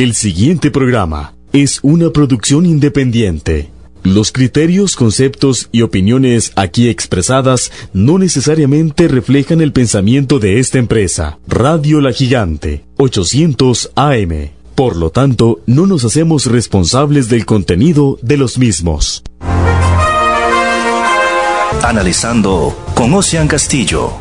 El siguiente programa es una producción independiente. Los criterios, conceptos y opiniones aquí expresadas no necesariamente reflejan el pensamiento de esta empresa. Radio La Gigante, 800 AM. Por lo tanto, no nos hacemos responsables del contenido de los mismos. Analizando con Ocean Castillo.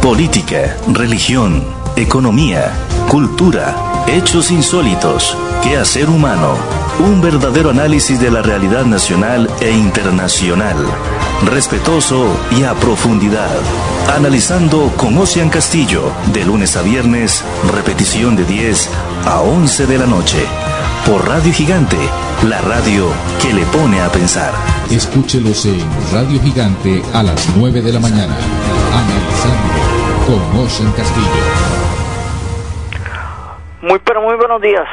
Política, religión, economía, cultura, hechos insólitos, quehacer humano. Un verdadero análisis de la realidad nacional e internacional. Respetuoso y a profundidad. Analizando con Ocean Castillo, de lunes a viernes, repetición de 10 a 11 de la noche. Por Radio Gigante, la radio que le pone a pensar. Escúchelos en Radio Gigante a las 9 de la mañana. Analizando con Ocean Castillo. Muy pero muy buenos días,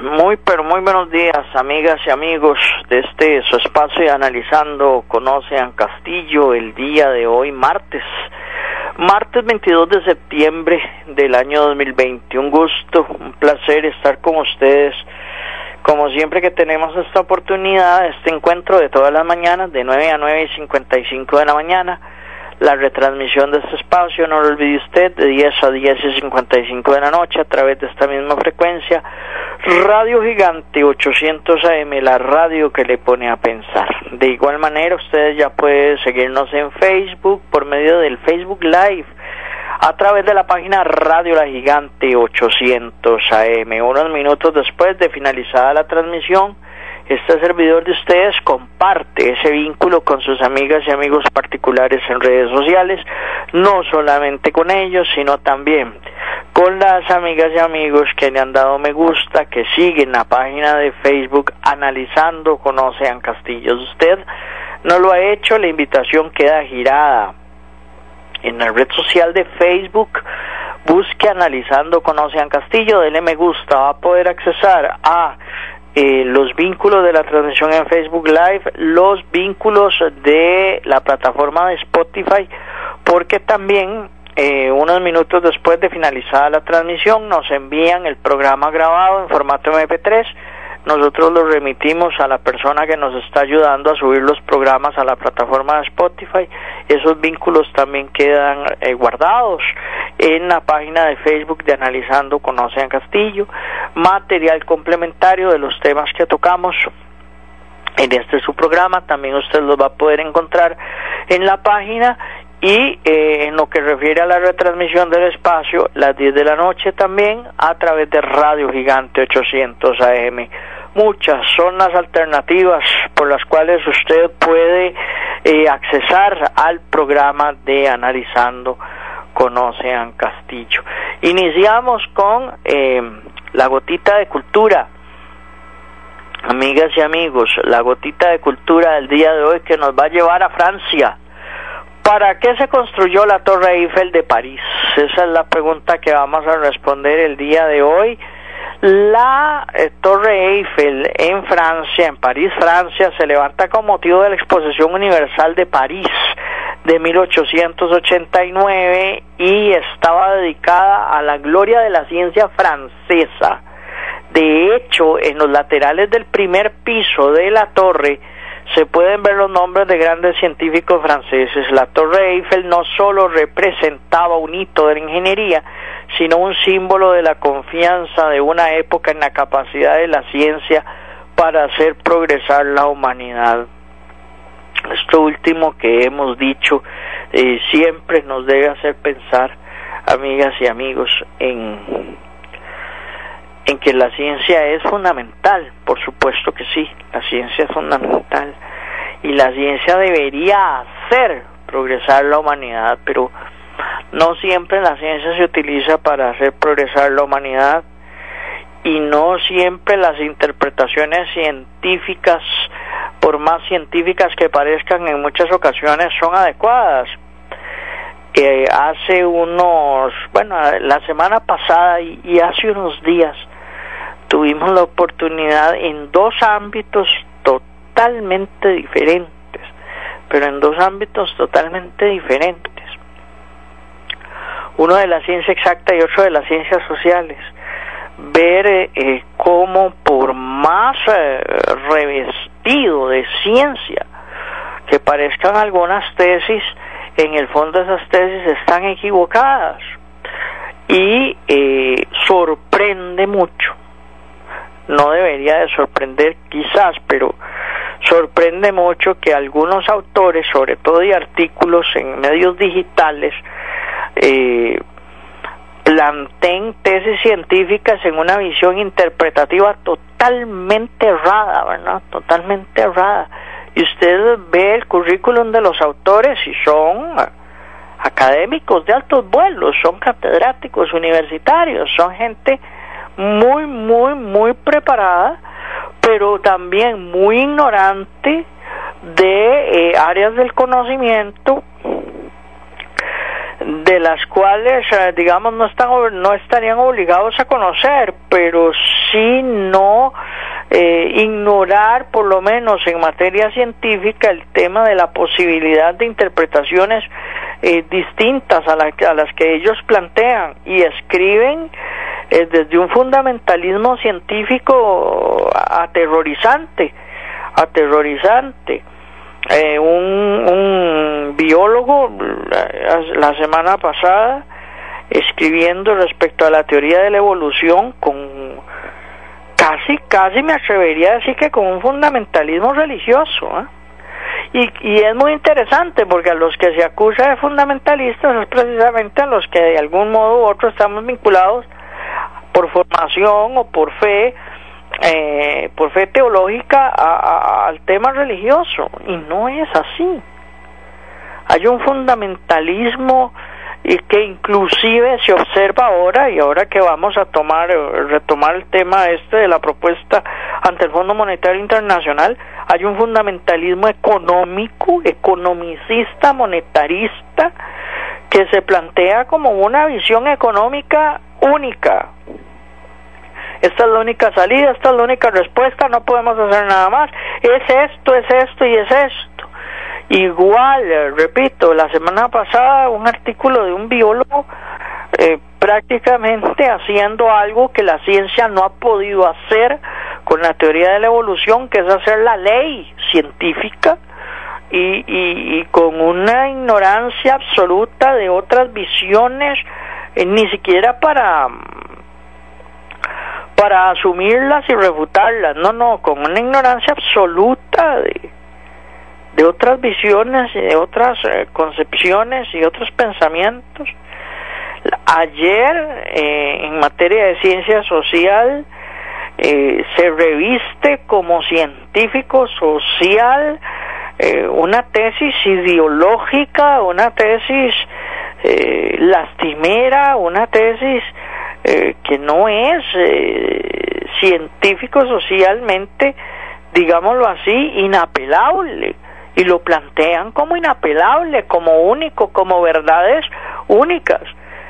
muy pero muy buenos días, amigas y amigos de este su espacio de Analizando con Ocean Castillo el día de hoy, martes, martes 22 de septiembre del año 2020. Un gusto, un placer estar con ustedes. Como siempre que tenemos esta oportunidad, este encuentro de todas las mañanas, de 9 a 9 y 55 de la mañana, la retransmisión de este espacio, no lo olvide usted, de 10 a 10 y 55 de la noche a través de esta misma frecuencia, Radio Gigante 800 AM, la radio que le pone a pensar. De igual manera, ustedes ya pueden seguirnos en Facebook por medio del Facebook Live a través de la página Radio La Gigante 800 AM. Unos minutos después de finalizada la transmisión, este servidor de ustedes comparte ese vínculo con sus amigas y amigos particulares en redes sociales, no solamente con ellos, sino también con las amigas y amigos que le han dado me gusta, que siguen la página de Facebook analizando con Ocean Castillos. Usted no lo ha hecho, la invitación queda girada en la red social de Facebook, busque analizando con Ocean Castillo, dele me gusta, va a poder accesar a eh, los vínculos de la transmisión en Facebook Live, los vínculos de la plataforma de Spotify, porque también eh, unos minutos después de finalizada la transmisión nos envían el programa grabado en formato MP3 nosotros lo remitimos a la persona que nos está ayudando a subir los programas a la plataforma de Spotify. Esos vínculos también quedan eh, guardados en la página de Facebook de Analizando con Ocean Castillo. Material complementario de los temas que tocamos en este su programa también usted los va a poder encontrar en la página y eh, en lo que refiere a la retransmisión del espacio, las 10 de la noche también a través de Radio Gigante 800 AM muchas son las alternativas por las cuales usted puede eh, accesar al programa de Analizando con Ocean Castillo. Iniciamos con eh, la gotita de cultura. Amigas y amigos, la gotita de cultura del día de hoy que nos va a llevar a Francia. ¿Para qué se construyó la Torre Eiffel de París? Esa es la pregunta que vamos a responder el día de hoy la eh, Torre Eiffel en Francia, en París, Francia, se levanta con motivo de la Exposición Universal de París de 1889 y estaba dedicada a la gloria de la ciencia francesa. De hecho, en los laterales del primer piso de la torre se pueden ver los nombres de grandes científicos franceses. La Torre Eiffel no solo representaba un hito de la ingeniería, sino un símbolo de la confianza de una época en la capacidad de la ciencia para hacer progresar la humanidad. Esto último que hemos dicho eh, siempre nos debe hacer pensar, amigas y amigos, en, en que la ciencia es fundamental, por supuesto que sí, la ciencia es fundamental y la ciencia debería hacer progresar la humanidad, pero no siempre la ciencia se utiliza para hacer progresar la humanidad y no siempre las interpretaciones científicas, por más científicas que parezcan en muchas ocasiones, son adecuadas. Eh, hace unos, bueno, la semana pasada y hace unos días tuvimos la oportunidad en dos ámbitos totalmente diferentes, pero en dos ámbitos totalmente diferentes uno de la ciencia exacta y otro de las ciencias sociales, ver eh, eh, cómo por más eh, revestido de ciencia que parezcan algunas tesis, en el fondo esas tesis están equivocadas y eh, sorprende mucho. No debería de sorprender quizás, pero sorprende mucho que algunos autores, sobre todo de artículos en medios digitales, eh, planteen tesis científicas en una visión interpretativa totalmente errada, ¿verdad? Totalmente errada. Y usted ve el currículum de los autores y son académicos de altos vuelos, son catedráticos universitarios, son gente muy, muy, muy preparada, pero también muy ignorante de eh, áreas del conocimiento de las cuales eh, digamos no están no estarían obligados a conocer pero sí no eh, ignorar por lo menos en materia científica el tema de la posibilidad de interpretaciones eh, distintas a, a, las que ellos plantean y escriben eh, desde un fundamentalismo científico aterrorizante, aterrorizante. Eh, un, un biólogo la semana pasada escribiendo respecto a la teoría de la evolución con casi, casi me atrevería a decir que con un fundamentalismo religioso. ¿eh? Y, y es muy interesante porque a los que se acusa de fundamentalistas es precisamente a los que de algún modo u otro estamos vinculados por formación o por fe, eh, por fe teológica al tema religioso. Y no es así. Hay un fundamentalismo y que inclusive se observa ahora y ahora que vamos a tomar retomar el tema este de la propuesta ante el Fondo Monetario Internacional hay un fundamentalismo económico economicista monetarista que se plantea como una visión económica única esta es la única salida, esta es la única respuesta, no podemos hacer nada más, es esto, es esto y es esto. Igual, eh, repito, la semana pasada un artículo de un biólogo eh, prácticamente haciendo algo que la ciencia no ha podido hacer con la teoría de la evolución, que es hacer la ley científica y, y, con una ignorancia absoluta de otras visiones, eh, ni siquiera para para asumirlas y refutarlas, no, no, con una ignorancia absoluta de, otras visiones y de otras eh, concepciones y otros pensamientos. Ayer, eh, en materia de ciencia social, eh, se reviste como científico social una tesis ideológica, una tesis lastimera, una tesis que no es científico socialmente, digámoslo así, inapelable y lo plantean como inapelable, como único, como verdades únicas.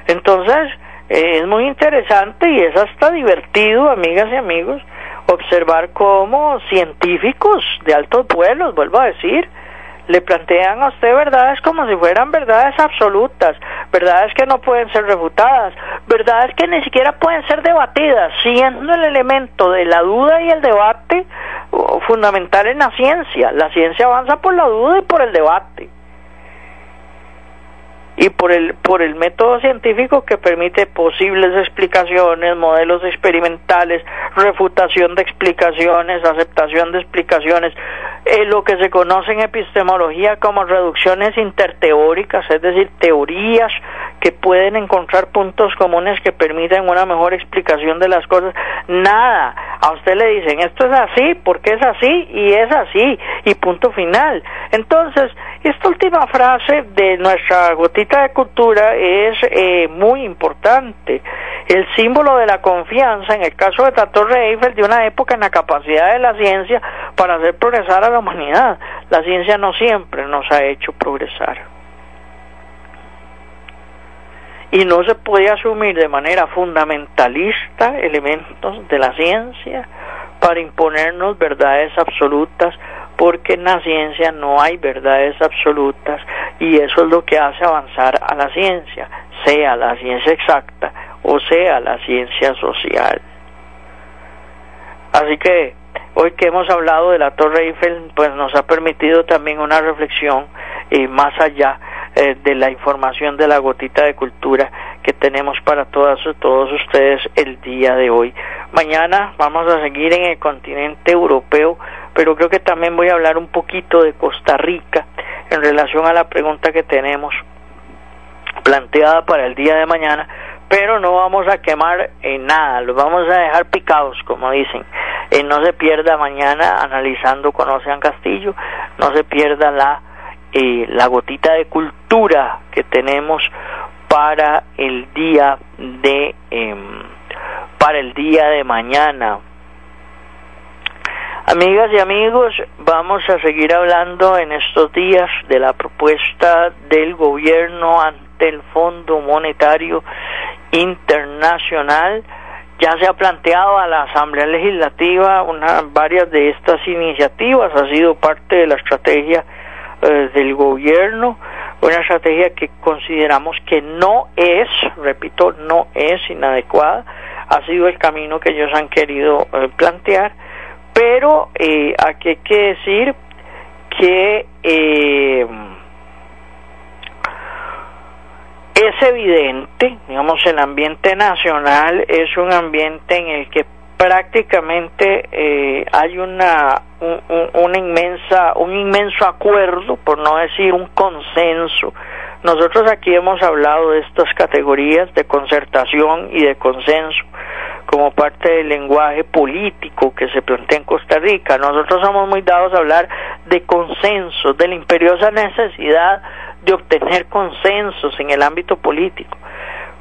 Entonces, eh, es muy interesante y es hasta divertido, amigas y amigos, observar cómo científicos de altos vuelos, vuelvo a decir, le plantean a usted verdades como si fueran verdades absolutas, verdades que no pueden ser refutadas, verdades que ni siquiera pueden ser debatidas, siendo el elemento de la duda y el debate uh, fundamental en la ciencia. La ciencia avanza por la duda y por el debate y por el por el método científico que permite posibles explicaciones, modelos experimentales, refutación de explicaciones, aceptación de explicaciones, eh, lo que se conoce en epistemología como reducciones interteóricas, es decir, teorías que pueden encontrar puntos comunes que permiten una mejor explicación de las cosas. Nada, a usted le dicen esto es así porque es así y es así y punto final. Entonces, esta última frase de nuestra gotita de cultura es eh, muy importante. El símbolo de la confianza, en el caso de la Torre de una época en la capacidad de la ciencia para hacer progresar a la humanidad. La ciencia no siempre nos ha hecho progresar. Y no se puede asumir de manera fundamentalista elementos de la ciencia para imponernos verdades absolutas porque en la ciencia no hay verdades absolutas y eso es lo que hace avanzar a la ciencia, sea la ciencia exacta o sea la ciencia social. Así que hoy que hemos hablado de la Torre Eiffel, pues nos ha permitido también una reflexión eh, más allá eh, de la información de la gotita de cultura que tenemos para todas todos ustedes el día de hoy. Mañana vamos a seguir en el continente europeo, pero creo que también voy a hablar un poquito de Costa Rica en relación a la pregunta que tenemos planteada para el día de mañana, pero no vamos a quemar en nada, los vamos a dejar picados, como dicen. Eh, no se pierda mañana analizando con Ocean Castillo, no se pierda la eh, la gotita de cultura que tenemos para el día de em, para el día de mañana amigas y amigos vamos a seguir hablando en estos días de la propuesta del gobierno el Fondo Monetario Internacional. Ya se ha planteado a la Asamblea Legislativa una, varias de estas iniciativas, ha sido parte de la estrategia eh, del gobierno, una estrategia que consideramos que no es, repito, no es inadecuada, ha sido el camino que ellos han querido eh, plantear, pero eh, aquí hay que decir que eh, es evidente, digamos, el ambiente nacional es un ambiente en el que prácticamente eh, hay una una inmensa un inmenso acuerdo por no decir un consenso nosotros aquí hemos hablado de estas categorías de concertación y de consenso como parte del lenguaje político que se plantea en Costa Rica nosotros somos muy dados a hablar de consenso de la imperiosa necesidad de obtener consensos en el ámbito político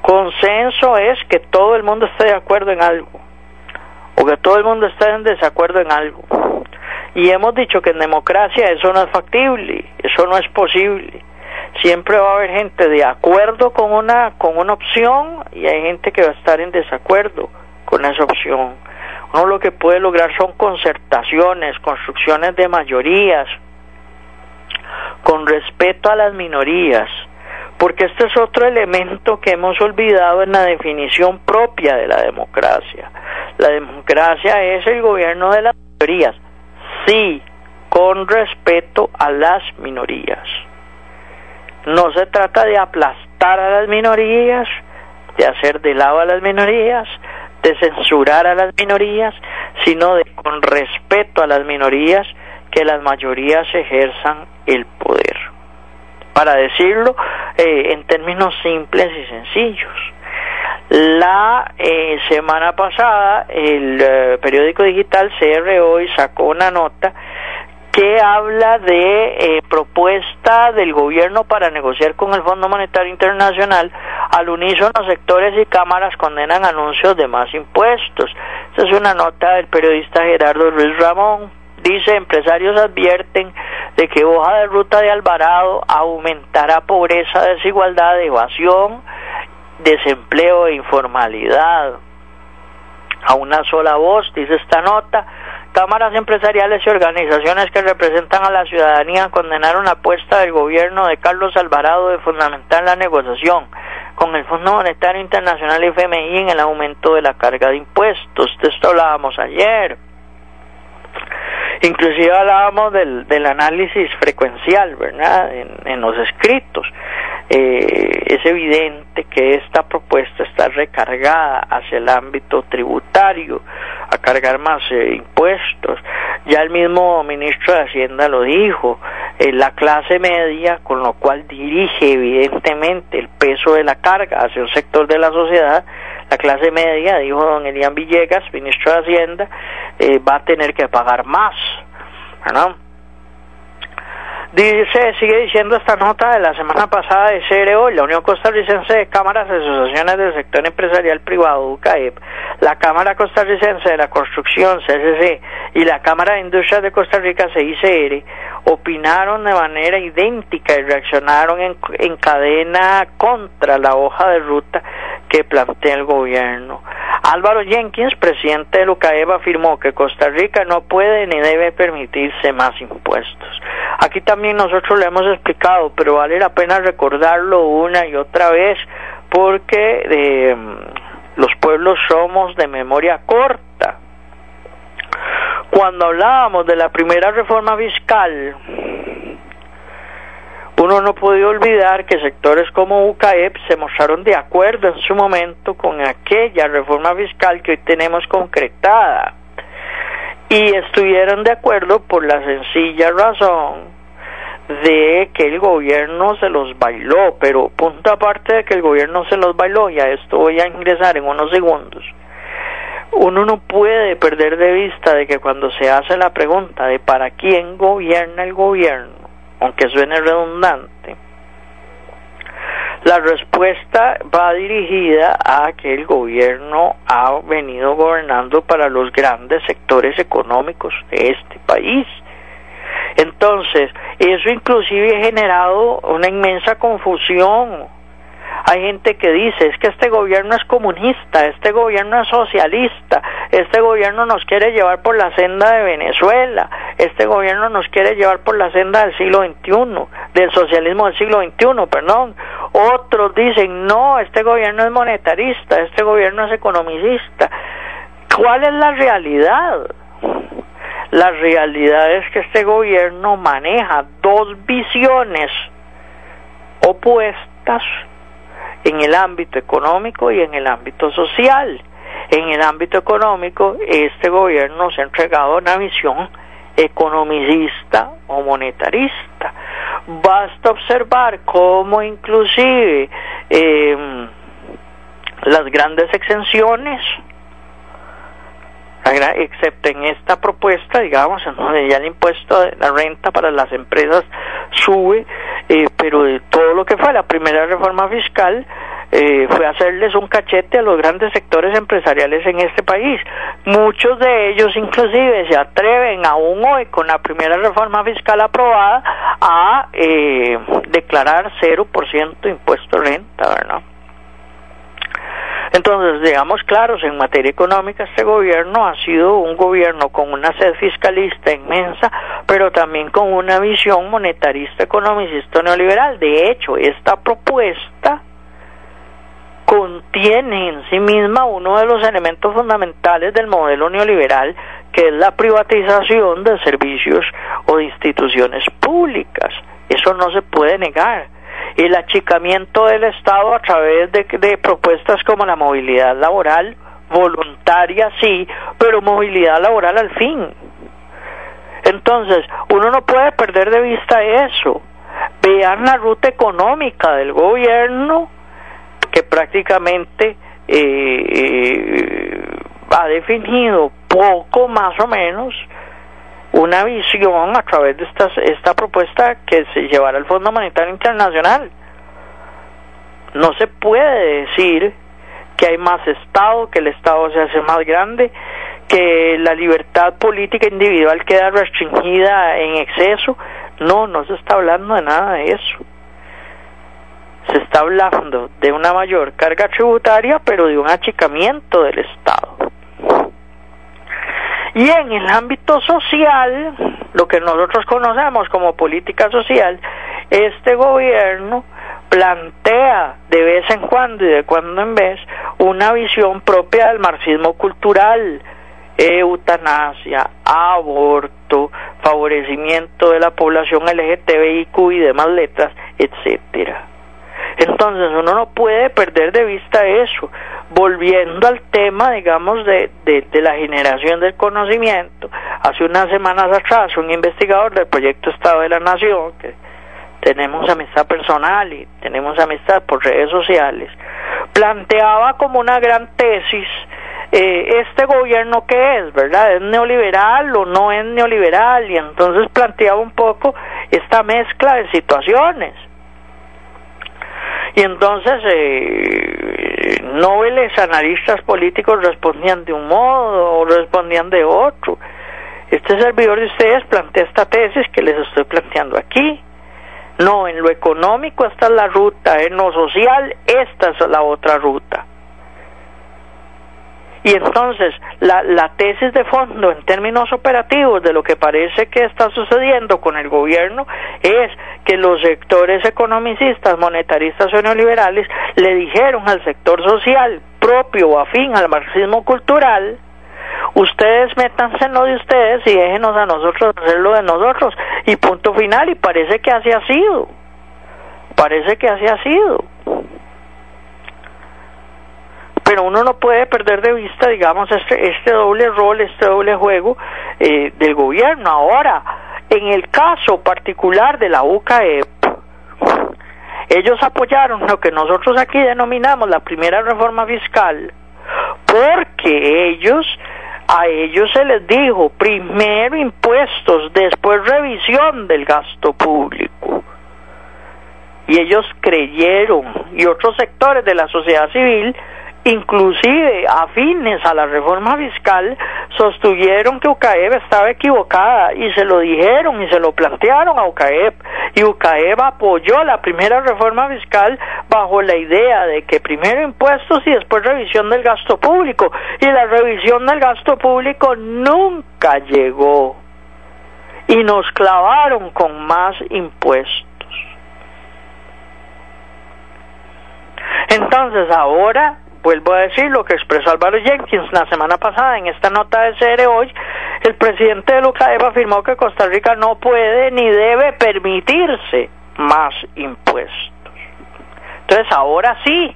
consenso es que todo el mundo esté de acuerdo en algo o que todo el mundo está en desacuerdo en algo. Y hemos dicho que en democracia eso no es factible, eso no es posible. Siempre va a haber gente de acuerdo con una con una opción y hay gente que va a estar en desacuerdo con esa opción. Uno lo que puede lograr son concertaciones, construcciones de mayorías, con respeto a las minorías, porque este es otro elemento que hemos olvidado en la definición propia de la democracia. La democracia es el gobierno de las mayorías, sí, con respeto a las minorías. No se trata de aplastar a las minorías, de hacer de lado a las minorías, de censurar a las minorías, sino de con respeto a las minorías que las mayorías ejerzan el poder. Para decirlo eh, en términos simples y sencillos. La eh, semana pasada el eh, periódico digital CR sacó una nota que habla de eh, propuesta del gobierno para negociar con el Fondo Monetario Internacional. Al unísono, sectores y cámaras condenan anuncios de más impuestos. Esta es una nota del periodista Gerardo Ruiz Ramón. Dice, empresarios advierten de que hoja de ruta de Alvarado aumentará pobreza, desigualdad, evasión, desempleo e informalidad. A una sola voz, dice esta nota, cámaras empresariales y organizaciones que representan a la ciudadanía condenaron la apuesta del gobierno de Carlos Alvarado de fundamentar la negociación con el Fondo Monetario Internacional FMI en el aumento de la carga de impuestos. De esto hablábamos ayer. Inclusive hablábamos del, del análisis frecuencial, ¿verdad? En, en los escritos. Eh, es evidente que esta propuesta está recargada hacia el ámbito tributario, a cargar más eh, impuestos. Ya el mismo ministro de Hacienda lo dijo, eh, la clase media, con lo cual dirige evidentemente el peso de la carga hacia un sector de la sociedad, la clase media, dijo don Elian Villegas, ministro de Hacienda, eh, va a tener que pagar más. ¿no? Dice, sigue diciendo esta nota de la semana pasada de CRO, la Unión Costarricense de Cámaras y Asociaciones del Sector Empresarial Privado, UCAEP, la Cámara Costarricense de la Construcción, CCC, y la Cámara de Industrias de Costa Rica, CICR, opinaron de manera idéntica y reaccionaron en, en cadena contra la hoja de ruta que plantea el gobierno. Álvaro Jenkins, presidente de UCAEP, afirmó que Costa Rica no puede ni debe permitirse más impuestos. Aquí también nosotros lo hemos explicado, pero vale la pena recordarlo una y otra vez porque eh, los pueblos somos de memoria corta. Cuando hablábamos de la primera reforma fiscal, uno no puede olvidar que sectores como UCAEP se mostraron de acuerdo en su momento con aquella reforma fiscal que hoy tenemos concretada y estuvieron de acuerdo por la sencilla razón de que el gobierno se los bailó, pero punto aparte de que el gobierno se los bailó, y a esto voy a ingresar en unos segundos, uno no puede perder de vista de que cuando se hace la pregunta de para quién gobierna el gobierno, aunque suene redundante, la respuesta va dirigida a que el gobierno ha venido gobernando para los grandes sectores económicos de este país. Entonces, eso inclusive ha generado una inmensa confusión hay gente que dice, es que este gobierno es comunista, este gobierno es socialista, este gobierno nos quiere llevar por la senda de Venezuela, este gobierno nos quiere llevar por la senda del siglo XXI, del socialismo del siglo XXI, perdón. Otros dicen, no, este gobierno es monetarista, este gobierno es economicista. ¿Cuál es la realidad? La realidad es que este gobierno maneja dos visiones opuestas en el ámbito económico y en el ámbito social. En el ámbito económico, este gobierno se ha entregado una visión economicista o monetarista. Basta observar cómo inclusive em, las grandes exenciones, excepto en esta propuesta, digamos, en donde ya el impuesto de la renta para las empresas sube, eh, pero de todo lo que fue la primera reforma fiscal eh, fue hacerles un cachete a los grandes sectores empresariales en este país. Muchos de ellos inclusive se atreven aún hoy con la primera reforma fiscal aprobada a eh, declarar 0% impuesto renta, ¿verdad? Entonces, digamos claros, en materia económica este gobierno ha sido un gobierno con una sed fiscalista inmensa, pero también con una visión monetarista, economicista, neoliberal. De hecho, esta propuesta contiene en sí misma uno de los elementos fundamentales del modelo neoliberal, que es la privatización de servicios o de instituciones públicas. Eso no se puede negar el achicamiento del Estado a través de, propuestas como la movilidad laboral, voluntaria sí, pero movilidad laboral al fin. Entonces, uno no puede perder de vista eso. Vean la ruta económica del gobierno que prácticamente eh, eh, ha definido poco más o menos una visión a través de esta, esta propuesta que se llevará al Fondo Monetario Internacional. No se puede decir que hay más Estado, que el Estado se hace más grande, que la libertad política individual queda restringida en exceso. No, no se está hablando de nada de eso. Se está hablando de una mayor carga tributaria, pero de un achicamiento del Estado. Y en el ámbito social, lo que nosotros conocemos como política social, este gobierno plantea de vez en cuando y de cuando en vez una visión propia del marxismo cultural, eutanasia, aborto, favorecimiento de la población LGTBIQ y demás letras, etcétera. Entonces uno no puede perder de vista eso. Volviendo al tema, digamos, de, de, la generación del conocimiento, hace unas semanas atrás un investigador del proyecto Estado de la Nación, que tenemos amistad personal y tenemos amistad por redes sociales, planteaba como una gran tesis eh, este gobierno que es, ¿verdad? ¿Es neoliberal o no es neoliberal? Y entonces planteaba un poco esta mezcla de situaciones. Y entonces eh, nobles analistas políticos respondían de un modo o respondían de otro. Este servidor de ustedes plantea esta tesis que les estoy planteando aquí. No, en lo económico esta es la ruta, en lo social esta es la otra ruta. Y entonces, la, la tesis de fondo en términos operativos de lo que parece que está sucediendo con el gobierno es que los sectores economicistas, monetaristas o neoliberales le dijeron al sector social propio o afín al marxismo cultural, Ustedes métanse en lo de ustedes y déjenos a nosotros hacer lo de nosotros. Y punto final. Y parece que así ha sido. Parece que así ha sido. Pero uno no puede perder de vista, digamos, este, este doble rol, este doble juego eh, del gobierno. Ahora, en el caso particular de la UCAEP, ellos apoyaron lo que nosotros aquí denominamos la primera reforma fiscal, porque ellos a ellos se les dijo primero impuestos, después revisión del gasto público. Y ellos creyeron, y otros sectores de la sociedad civil inclusive afines a la reforma fiscal, sostuvieron que UCAEB estaba equivocada y se lo dijeron y se lo plantearon a UCAEB y UCAEB apoyó la primera reforma fiscal bajo la idea de que primero impuestos y después revisión del gasto público y la revisión del gasto público nunca llegó y nos clavaron con más impuestos. Entonces ahora vuelvo a decir lo que expresó Álvaro Jenkins la semana pasada en esta nota de CR hoy, el presidente de UCAEP afirmó que Costa Rica no puede ni debe permitirse más impuestos. Entonces ahora sí,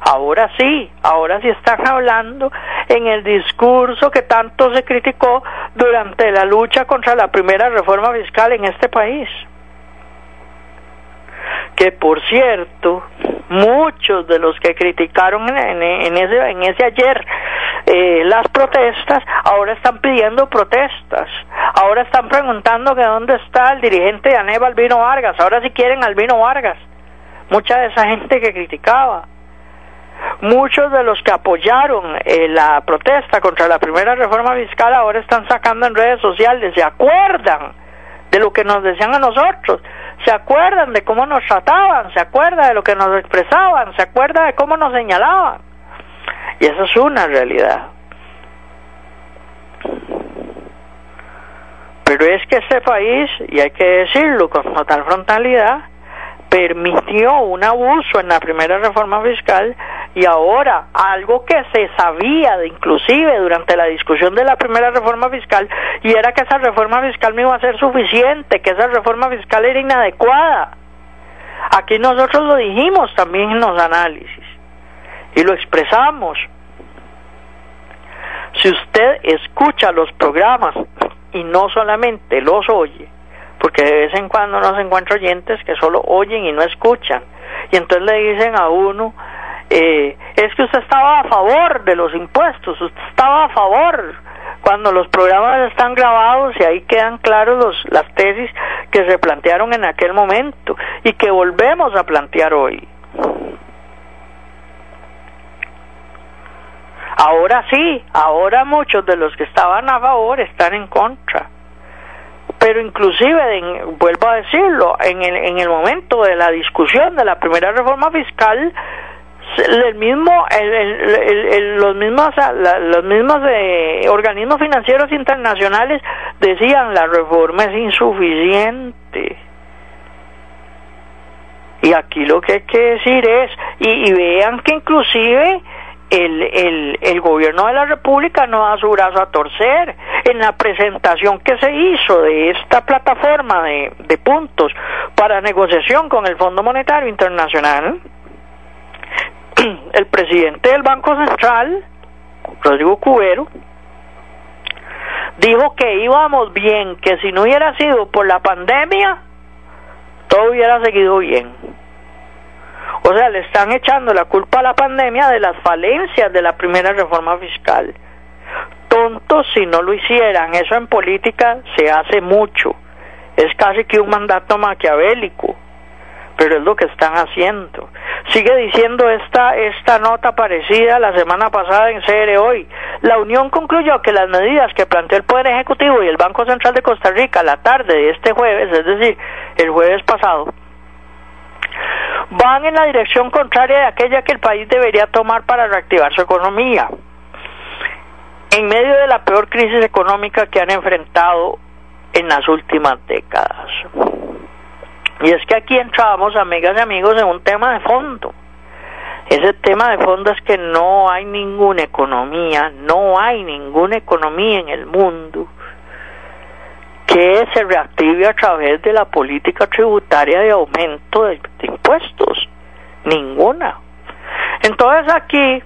ahora sí, ahora sí están hablando en el discurso que tanto se criticó durante la lucha contra la primera reforma fiscal en este país que por cierto muchos de los que criticaron en, ese, ayer eh, las protestas ahora están pidiendo protestas. Ahora están preguntando que dónde está el dirigente de Aníbal Albino Vargas. Ahora si quieren Albino Vargas. Mucha de esa gente que criticaba. Muchos de los que apoyaron eh, la protesta contra la primera reforma fiscal ahora están sacando en redes sociales. Se acuerdan de lo que nos decían a nosotros se acuerdan de cómo nos trataban, se acuerdan de lo que nos expresaban, se acuerdan de cómo nos señalaban. Y esa es una realidad. Pero es que este país, y hay que decirlo con total frontalidad, permitió un abuso en la primera reforma fiscal y ahora algo que se sabía de inclusive durante la discusión de la primera reforma fiscal y era que esa reforma fiscal no iba a ser suficiente, que esa reforma fiscal era inadecuada. Aquí nosotros lo dijimos también en los análisis y lo expresamos. Si usted escucha los programas y no solamente los oye, porque de vez en cuando nos encuentra oyentes que solo oyen y no escuchan, y entonces le dicen a uno, eh, es que usted estaba a favor de los impuestos, usted estaba a favor cuando los programas están grabados y ahí quedan claros los, las tesis que se plantearon en aquel momento y que volvemos a plantear hoy. Ahora sí, ahora muchos de los que estaban a favor están en contra. Pero inclusive, vuelvo a decirlo, en el, en el momento de la discusión de la primera reforma fiscal, el mismo el, los mismos los mismos eh, organismos financieros internacionales decían la reforma es insuficiente y aquí lo que hay que decir es y, vean que inclusive el, el, el gobierno de la República no da su brazo a torcer. En la presentación que se hizo de esta plataforma de, de puntos para negociación con el Fondo Monetario Internacional, el presidente del Banco Central, Rodrigo Cubero, dijo que íbamos bien, que si no hubiera sido por la pandemia, todo hubiera seguido bien. O sea, le están echando la culpa a la pandemia de las falencias de la primera reforma fiscal. Tontos si no lo hicieran, eso en política se hace mucho. Es casi que un mandato maquiavélico pero es lo que están haciendo. Sigue diciendo esta, esta nota parecida la semana pasada en CR hoy. La Unión concluyó que las medidas que planteó el Poder Ejecutivo y el Banco Central de Costa Rica la tarde de este jueves, es decir, el jueves pasado, van en la dirección contraria de aquella que el país debería tomar para reactivar su economía. En medio de la peor crisis económica que han enfrentado en las últimas décadas. Y es que aquí entramos, amigas y amigos, en un tema de fondo. Ese tema de fondo es que no hay ninguna economía, no hay ninguna economía en el mundo que se reactive a través de la política tributaria de aumento de, impuestos. Ninguna. Entonces aquí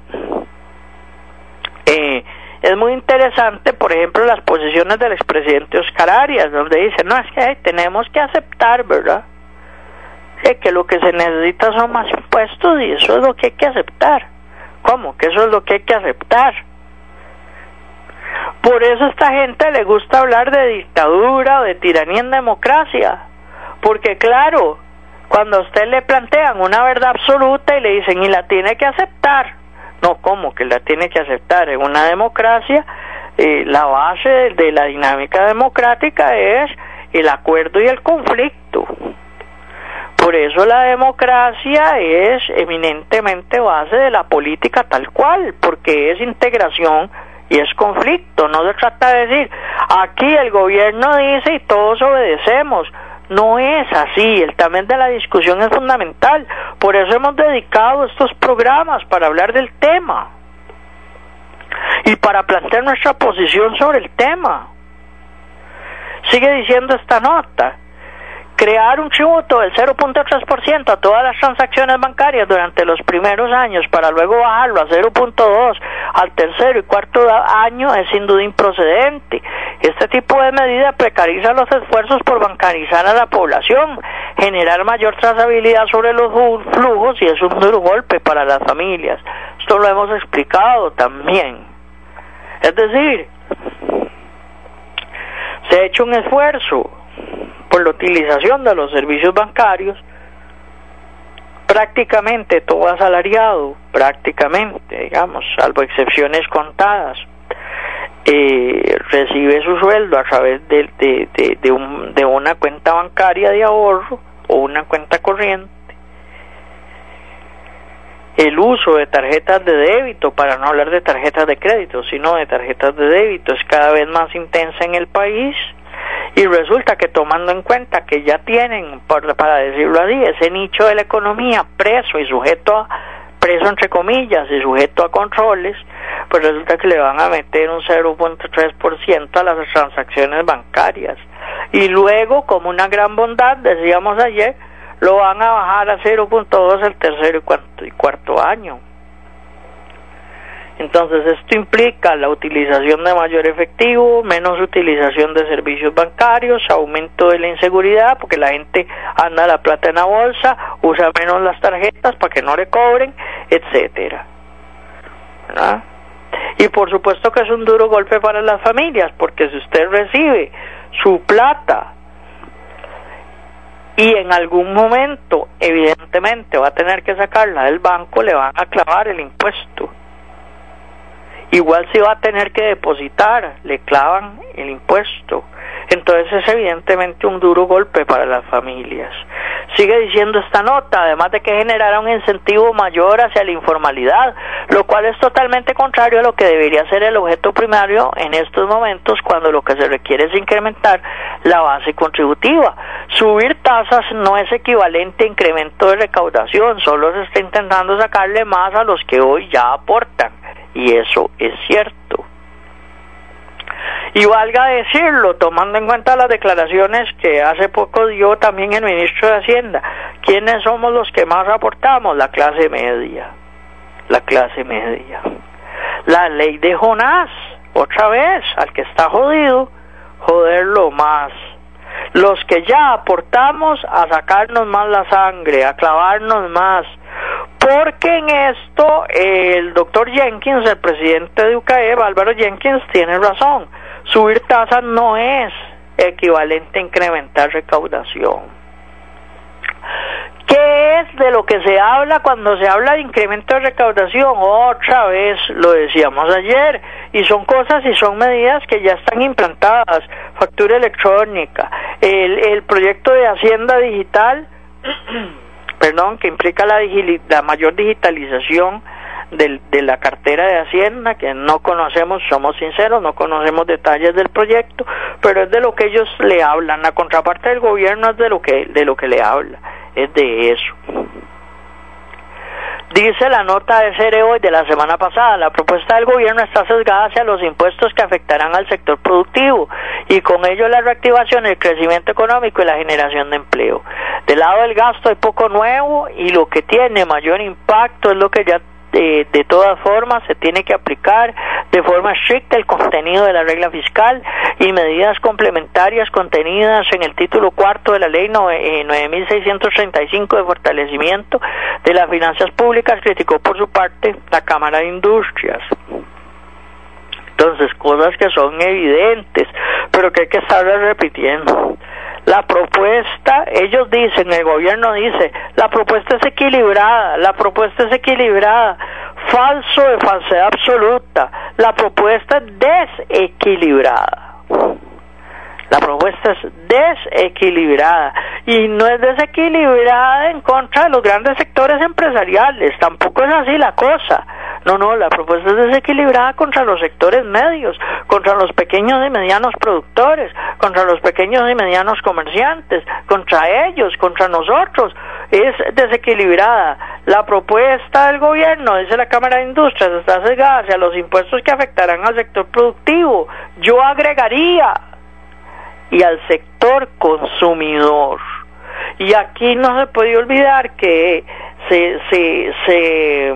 eh, es muy interesante, por ejemplo, las posiciones del expresidente Oscar Arias, donde dice, no, es que tenemos que aceptar, ¿verdad? Que lo que se necesita son más impuestos y eso es lo que hay que aceptar. ¿Cómo? Que eso es lo que hay que aceptar. Por eso a esta gente le gusta hablar de dictadura o de tiranía en democracia. Porque claro, cuando a usted le plantean una verdad absoluta y le dicen, y la tiene que aceptar. No, ¿cómo? Que la tiene que aceptar. En una democracia, eh, la base de la dinámica democrática es el acuerdo y el conflicto. Por eso la democracia es eminentemente base de la política tal cual, porque es integración y es conflicto. No se trata de decir, aquí el gobierno dice y todos obedecemos. No es así, el también de la discusión es fundamental. Por eso hemos dedicado estos programas para hablar del tema y para plantear nuestra posición sobre el tema. Sigue diciendo esta nota crear un tributo del 0.3% a todas las transacciones bancarias durante los primeros años para luego bajarlo a 0.2 al tercero y cuarto año es sin duda improcedente. Este tipo de medida precariza los esfuerzos por bancarizar a la población, generar mayor trazabilidad sobre los flujos y es un duro golpe para las familias. Esto lo hemos explicado también. Es decir, se ha hecho un esfuerzo por la utilización de los servicios bancarios, prácticamente todo asalariado, prácticamente, digamos, salvo excepciones contadas, eh, recibe su sueldo a través de, de, de, un, de una cuenta bancaria de ahorro o una cuenta corriente. El uso de tarjetas de débito, para no hablar de tarjetas de crédito, sino de tarjetas de débito, es cada vez más intensa en el país y resulta que tomando en cuenta que ya tienen, para decirlo así, ese nicho de la economía preso y sujeto a, preso entre comillas y sujeto a controles, pues resulta que le van a meter un 0.3% a las transacciones bancarias. Y luego, como una gran bondad, decíamos ayer, lo van a bajar a 0.2 el tercero y cuarto año. Entonces esto implica la utilización de mayor efectivo, menos utilización de servicios bancarios, aumento de la inseguridad porque la gente anda la plata en la bolsa, usa menos las tarjetas para que no le cobren, etcétera. Y por supuesto que es un duro golpe para las familias porque si usted recibe su plata y en algún momento evidentemente va a tener que sacarla del banco, le van a clavar el impuesto igual se va a tener que depositar, le clavan el impuesto. Entonces es evidentemente un duro golpe para las familias. Sigue diciendo esta nota, además de que generará un incentivo mayor hacia la informalidad, lo cual es totalmente contrario a lo que debería ser el objeto primario en estos momentos cuando lo que se requiere es incrementar la base contributiva. Subir tasas no es equivalente a incremento de recaudación, solo se está intentando sacarle más a los que hoy ya aportan y eso es cierto. Y valga decirlo, tomando en cuenta las declaraciones que hace poco dio también el ministro de Hacienda, ¿quiénes somos los que más aportamos? La clase media, la clase media. La ley de Jonás, otra vez, al que está jodido, joderlo más. Los que ya aportamos a sacarnos más la sangre, a clavarnos más, porque en esto el doctor Jenkins, el presidente de UCAE, Álvaro Jenkins, tiene razón. Subir tasas no es equivalente a incrementar recaudación. ¿Qué es de lo que se habla cuando se habla de incremento de recaudación? Otra vez lo decíamos ayer, y son cosas y son medidas que ya están implantadas. Factura electrónica, el, el proyecto de Hacienda Digital perdón, que implica la, la mayor digitalización de la cartera de Hacienda, que no conocemos, somos sinceros, no conocemos detalles del proyecto, pero es de lo que ellos le hablan. La contraparte del gobierno es de lo que, de lo que le habla, es de eso. Dice la nota de CERE hoy de la semana pasada, la propuesta del gobierno está sesgada hacia los impuestos que afectarán al sector productivo y con ello la reactivación, el crecimiento económico y la generación de empleo. Del lado del gasto hay poco nuevo y lo que tiene mayor impacto es lo que ya de, todas formas se tiene que aplicar de forma estricta el contenido de la regla fiscal y medidas complementarias contenidas en el título cuarto de la ley 9635 eh, de fortalecimiento de las finanzas públicas, criticó por su parte la Cámara de Industrias. Entonces, cosas que son evidentes, pero que hay que estar repitiendo. La propuesta, ellos dicen, el gobierno dice, la propuesta es equilibrada, la propuesta es equilibrada, falso de falsedad absoluta, la propuesta es desequilibrada. La propuesta es desequilibrada y no es desequilibrada en contra de los grandes sectores empresariales, tampoco es así la cosa. No, no, la propuesta es desequilibrada contra los sectores medios, contra los pequeños y medianos productores, contra los pequeños y medianos comerciantes, contra ellos, contra nosotros. Es desequilibrada. La propuesta del gobierno, dice la Cámara de Industrias, está cegada hacia los impuestos que afectarán al sector productivo. Yo agregaría y al sector consumidor. Y aquí no se puede olvidar que se, se, se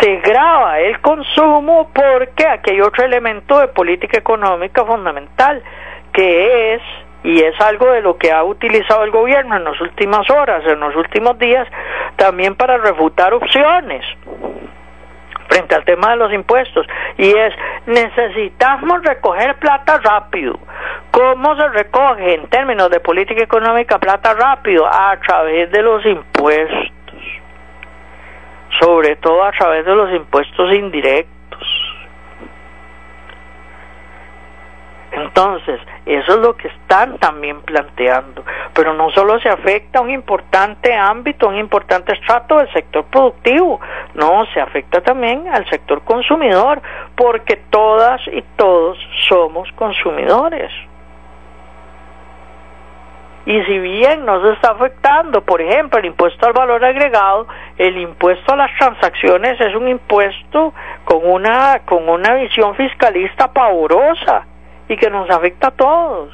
se graba el consumo porque aquí otro elemento de política económica fundamental, que es, y es algo de lo que ha utilizado el gobierno en las últimas horas, en los últimos días, también para refutar opciones frente al tema de los impuestos, y es, necesitamos recoger plata rápido. ¿Cómo se recoge en términos de política económica plata rápido? A través de los impuestos sobre todo a través de los impuestos indirectos. Entonces, eso es lo que están también planteando. Pero no solo se afecta a un importante ámbito, un importante estrato del sector productivo, no, se afecta también al sector consumidor, porque todas y todos somos consumidores. Y si bien nos está afectando, por ejemplo, el impuesto al valor agregado, el impuesto a las transacciones es un impuesto con una, con una visión fiscalista pavorosa y que nos afecta a todos.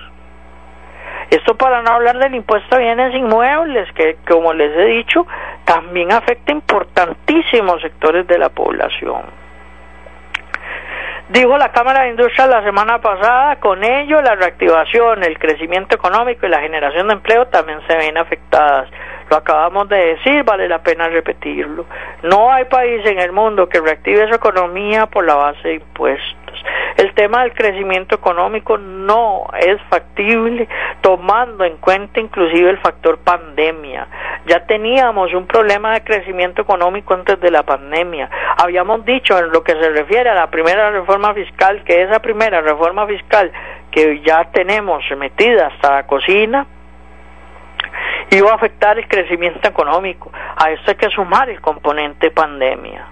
Esto para no hablar del impuesto a bienes inmuebles, que como les he dicho, también afecta importantísimos sectores de la población. Dijo la Cámara de Industria la semana pasada, con ello la reactivación, el crecimiento económico y la generación de empleo también se ven afectadas. Lo acabamos de decir, vale la pena repetirlo. No hay país en el mundo que reactive su economía por la base de impuestos. El tema del crecimiento económico no es factible tomando en cuenta inclusive el factor pandemia. Ya teníamos un problema de crecimiento económico antes de la pandemia. Habíamos dicho en lo que se refiere a la primera reforma fiscal que esa primera reforma fiscal que ya tenemos metida hasta la cocina iba a afectar el crecimiento económico. A esto hay que sumar el componente pandemia.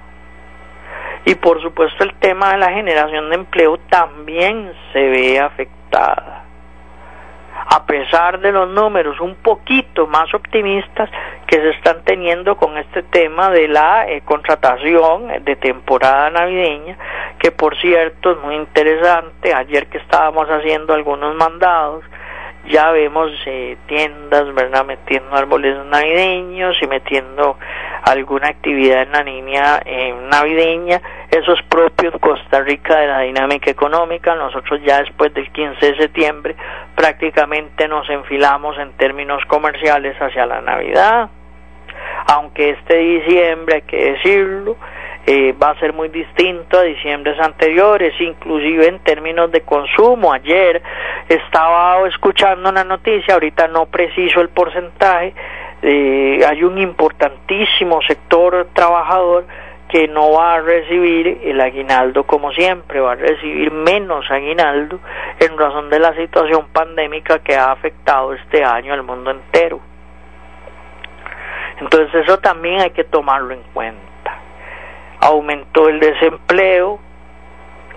Y por supuesto el tema de la generación de empleo también se ve afectada. A pesar de los números un poquito más optimistas que se están teniendo con este tema de la eh, contratación de temporada navideña, que por cierto es muy interesante, ayer que estábamos haciendo algunos mandados, ya vemos eh, tiendas, ¿verdad? Metiendo árboles navideños y metiendo alguna actividad en la línea eh, navideña. Eso es propio Costa Rica de la dinámica económica. Nosotros ya después del 15 de septiembre prácticamente nos enfilamos en términos comerciales hacia la Navidad. Aunque este diciembre, hay que decirlo, eh, va a ser muy distinto a diciembres anteriores, inclusive en términos de consumo. Ayer estaba escuchando una noticia, ahorita no preciso el porcentaje, eh, hay un importantísimo sector trabajador que no va a recibir el aguinaldo como siempre, va a recibir menos aguinaldo en razón de la situación pandémica que ha afectado este año al mundo entero. Entonces eso también hay que tomarlo en cuenta aumentó el desempleo,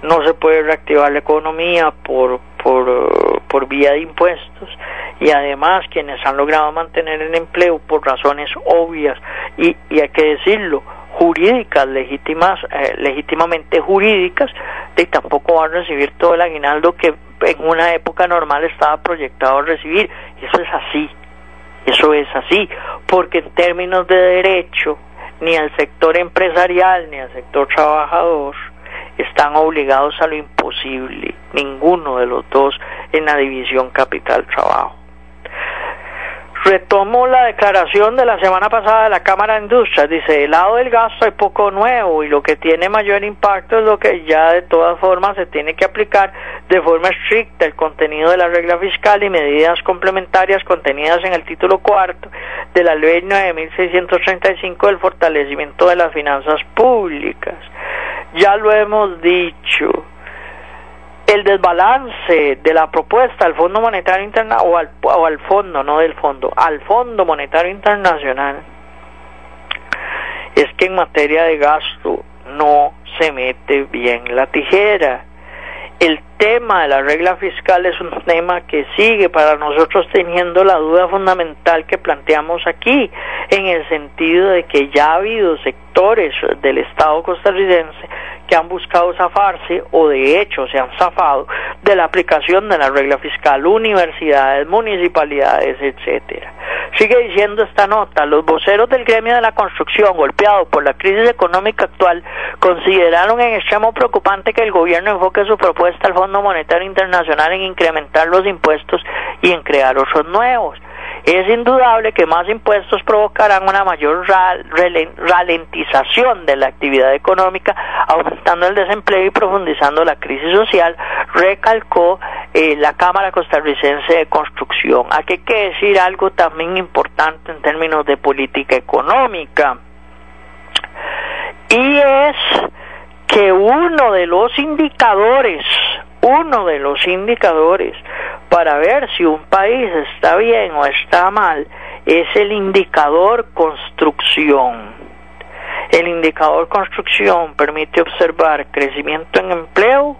no se puede reactivar la economía por, por, por vía de impuestos y además quienes han logrado mantener el empleo por razones obvias y, y hay que decirlo, jurídicas, legítimas, eh, legítimamente jurídicas, y tampoco van a recibir todo el aguinaldo que en una época normal estaba proyectado recibir. Eso es así, eso es así, porque en términos de derecho, ni el sector empresarial ni el sector trabajador están obligados a lo imposible, ninguno de los dos en la división capital-trabajo. Retomo la declaración de la semana pasada de la Cámara de Industrias. Dice, del lado del gasto hay poco nuevo y lo que tiene mayor impacto es lo que ya de todas formas se tiene que aplicar de forma estricta el contenido de la regla fiscal y medidas complementarias contenidas en el título cuarto de la ley 9635 del fortalecimiento de las finanzas públicas. Ya lo hemos dicho el desbalance de la propuesta al Fondo Monetario Internacional o al, o al fondo, no del fondo, al Fondo Monetario Internacional es que en materia de gasto no se mete bien la tijera. El tema de la regla fiscal es un tema que sigue para nosotros teniendo la duda fundamental que planteamos aquí, en el sentido de que ya ha habido sectores del Estado costarricense que han buscado zafarse o de hecho se han zafado de la aplicación de la regla fiscal, universidades, municipalidades, etcétera. Sigue diciendo esta nota, los voceros del gremio de la construcción golpeado por la crisis económica actual consideraron en extremo preocupante que el gobierno enfoque su propuesta al Fondo Monetario Internacional en incrementar los impuestos y en crear otros nuevos. Es indudable que más impuestos provocarán una mayor ralentización de la actividad económica, aumentando el desempleo y profundizando la crisis social, recalcó eh, la Cámara Costarricense de Construcción. Aquí hay que decir algo también importante en términos de política económica, y es que uno de los indicadores, uno de los indicadores para ver si un país está bien o está mal es el indicador construcción. El indicador construcción permite observar crecimiento en empleo,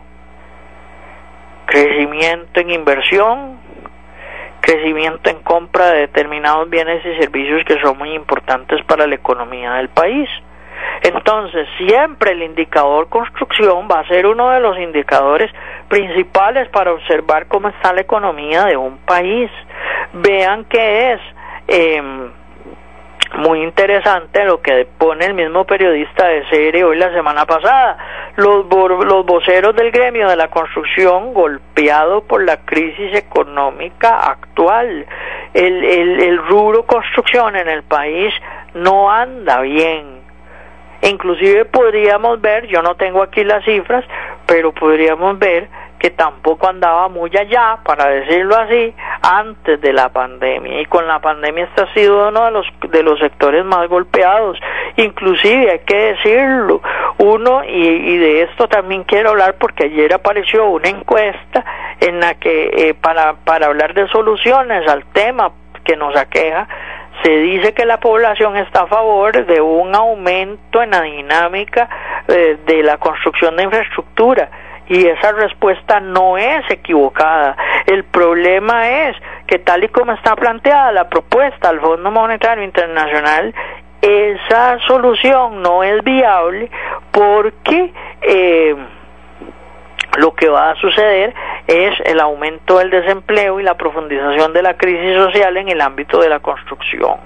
crecimiento en inversión, crecimiento en compra de determinados bienes y servicios que son muy importantes para la economía del país. Entonces, siempre el indicador construcción va a ser uno de los indicadores principales para observar cómo está la economía de un país. Vean que es em, muy interesante lo que pone el mismo periodista de serie hoy la semana pasada. Los, los voceros del gremio de la construcción golpeado por la crisis económica actual. El, el, el rubro construcción en el país no anda bien Inclusive podríamos ver, yo no tengo aquí las cifras, pero podríamos ver que tampoco andaba muy allá, para decirlo así, antes de la pandemia. Y con la pandemia este ha sido uno de los, de los sectores más golpeados. Inclusive, hay que decirlo, uno, y, y de esto también quiero hablar porque ayer apareció una encuesta en la que, eh, para, para hablar de soluciones al tema que nos aqueja, se dice que la población está a favor de un aumento en la dinámica eh, de la construcción de infraestructura y esa respuesta no es equivocada. El problema es que tal y como está planteada la propuesta al Fondo Monetario Internacional, esa solución no es viable porque eh, lo que va a suceder es el aumento del desempleo y la profundización de la crisis social en el ámbito de la construcción.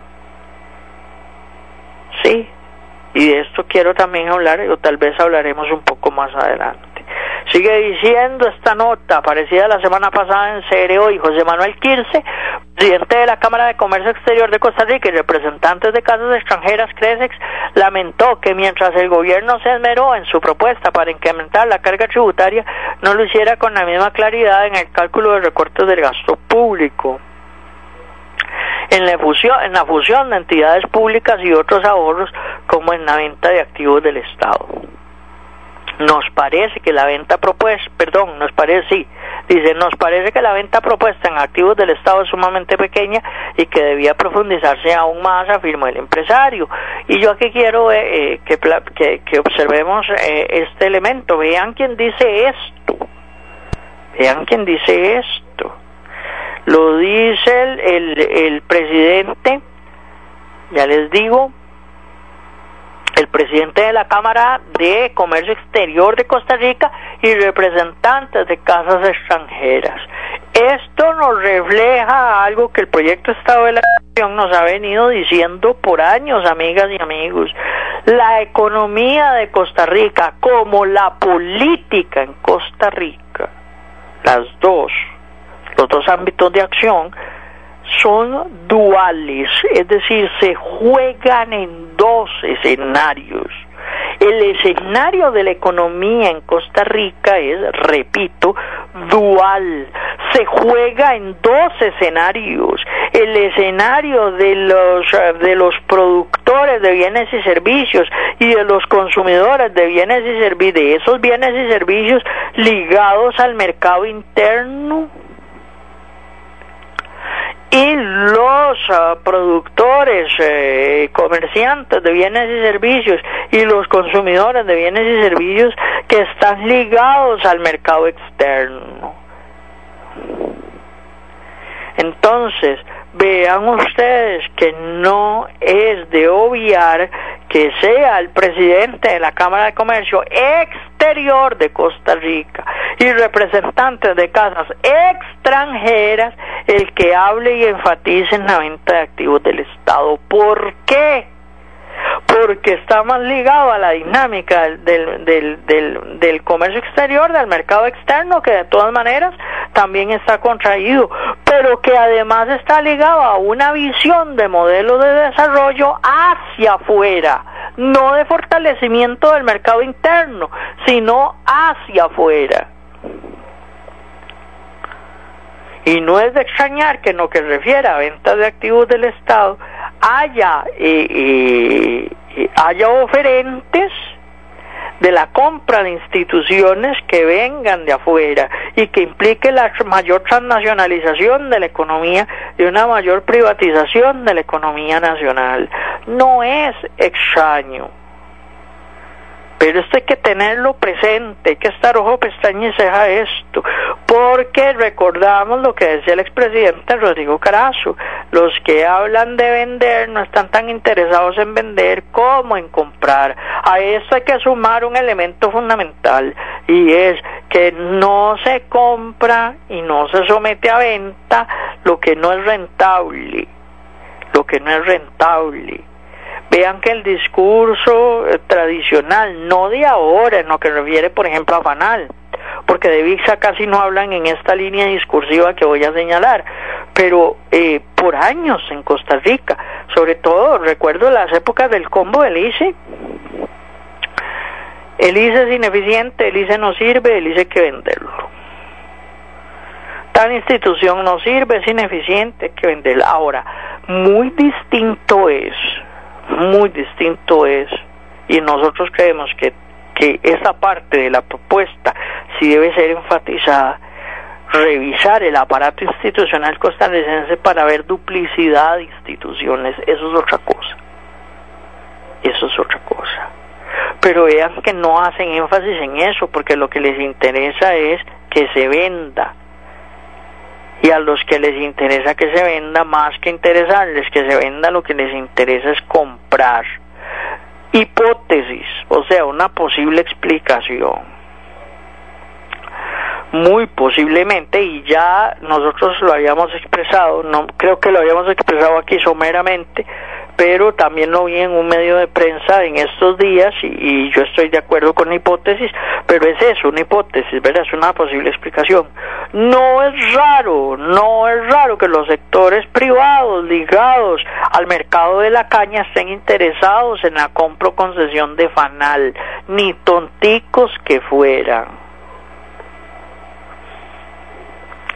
Sí, y de esto quiero también hablar, o tal vez hablaremos un poco más adelante. Sigue diciendo esta nota, aparecida la semana pasada en Cereo, y José Manuel Quirce, presidente de la Cámara de Comercio Exterior de Costa Rica y representantes de casas extranjeras, CRESEX, lamentó que mientras el gobierno se esmeró en su propuesta para incrementar la carga tributaria, no lo hiciera con la misma claridad en el cálculo de recortes del gasto público. En la, fusión, en la fusión de entidades públicas y otros ahorros como en la venta de activos del Estado nos parece que la venta propuesta, perdón, nos parece, sí, dice, nos parece que la venta propuesta en activos del Estado es sumamente pequeña y que debía profundizarse aún más, afirmó el empresario. Y yo aquí quiero eh, eh, que, que, observemos eh, este elemento, vean quién dice esto, vean quién dice esto. lo dice el, el, el presidente, ya les digo, el presidente de la Cámara de Comercio Exterior de Costa Rica y representantes de casas extranjeras. Esto nos refleja algo que el proyecto Estado de la Nación nos ha venido diciendo por años, amigas y amigos. La economía de Costa Rica, como la política en Costa Rica, las dos, los dos ámbitos de acción, son duales, es decir, se juegan en dos escenarios. El escenario de la economía en Costa Rica es, repito, dual. Se juega en dos escenarios. El escenario de los, de los productores de bienes y servicios y de los consumidores de bienes y servicios, de esos bienes y servicios ligados al mercado interno y los ah, productores, eh, comerciantes de bienes y servicios y los consumidores de bienes y servicios que están ligados al mercado externo. Entonces, vean ustedes que no es de obviar que sea el presidente de la Cámara de Comercio exterior de Costa Rica y representantes de casas extranjeras el que hable y enfatice en la venta de activos del Estado. ¿Por qué? Porque está más ligado a la dinámica del, del, del, comercio exterior, del mercado externo, que de todas maneras también está contraído, pero que además está ligado a una visión de modelo de desarrollo hacia afuera, no de fortalecimiento del mercado interno, sino hacia afuera. Y no es de extrañar que en lo que refiere a ventas de activos del Estado haya, eh, eh, haya oferentes de la compra de instituciones que vengan de afuera y que implique la mayor transnacionalización de la economía y una mayor privatización de la economía nacional. No es extraño pero esto hay que tenerlo presente, hay que estar ojo, pestaña y ceja esto, porque recordamos lo que decía el expresidente Rodrigo Carazo, los que hablan de vender no están tan interesados en vender como en comprar. A esto hay que sumar un elemento fundamental y es que no se compra y no se somete a venta lo que no es rentable, lo que no es rentable vean que el discurso eh, tradicional, no de ahora, en lo que refiere, por ejemplo, a Fanal, porque de VIXA casi no hablan en esta línea discursiva que voy a señalar, pero eh, por años en Costa Rica, sobre todo recuerdo las épocas del combo del ICE, el ICE es ineficiente, el ICE no sirve, el ICE hay que venderlo. Tal institución no sirve, es ineficiente, hay que venderla. Ahora, muy distinto es muy distinto es, y nosotros creemos que, que esa parte de la propuesta sí debe ser enfatizada, revisar el aparato institucional costarricense para ver duplicidad de instituciones, eso es otra cosa. Eso es otra cosa. Pero vean que no hacen énfasis en eso, porque lo que les interesa es que se venda y a los que les interesa que se venda, más que interesarles que se venda, lo que les interesa es comprar. Hipótesis, o sea, una posible explicación. Muy posiblemente, y ya nosotros lo habíamos expresado, no creo que lo habíamos expresado aquí someramente, pero también lo vi en un medio de prensa en estos días y, yo estoy de acuerdo con la hipótesis, pero es eso, una hipótesis, ¿verdad? Es una posible explicación. No es raro, no es raro que los sectores privados ligados al mercado de la caña estén interesados en la compra o concesión de fanal, ni tonticos que fueran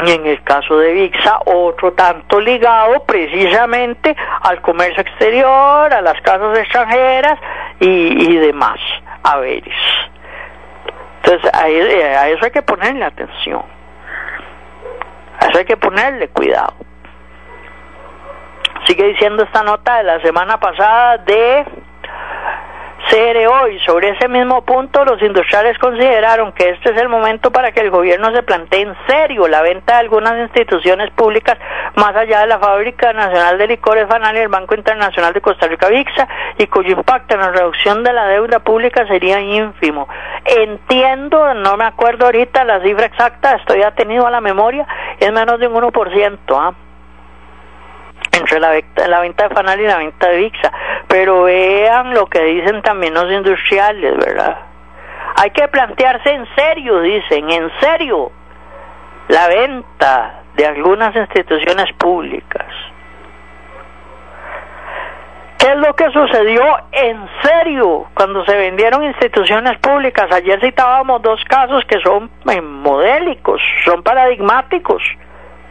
y en el caso de VIXA otro tanto ligado precisamente al comercio exterior, a las casas extranjeras y, demás haberes. Entonces a, a eso hay que ponerle atención, a eso hay que ponerle cuidado. Sigue diciendo esta nota de la semana pasada de CR hoy. Sobre ese mismo punto, los industriales consideraron que este es el momento para que el gobierno se plantee en serio la venta de algunas instituciones públicas más allá de la Fábrica Nacional de Licores Fanal y el Banco Internacional de Costa Rica VIXA y cuyo impacto en la reducción de la deuda pública sería ínfimo. Entiendo, no me acuerdo ahorita la cifra exacta, estoy atenido a la memoria, es menos de un 1%. ¿ah? Entre la, venta de Fanal y la venta de VIXA. Pero vean lo que dicen también los industriales, ¿verdad? Hay que plantearse en serio, dicen, en serio, la venta de algunas instituciones públicas. ¿Qué es lo que sucedió en serio cuando se vendieron instituciones públicas? Ayer citábamos dos casos que son modélicos, son paradigmáticos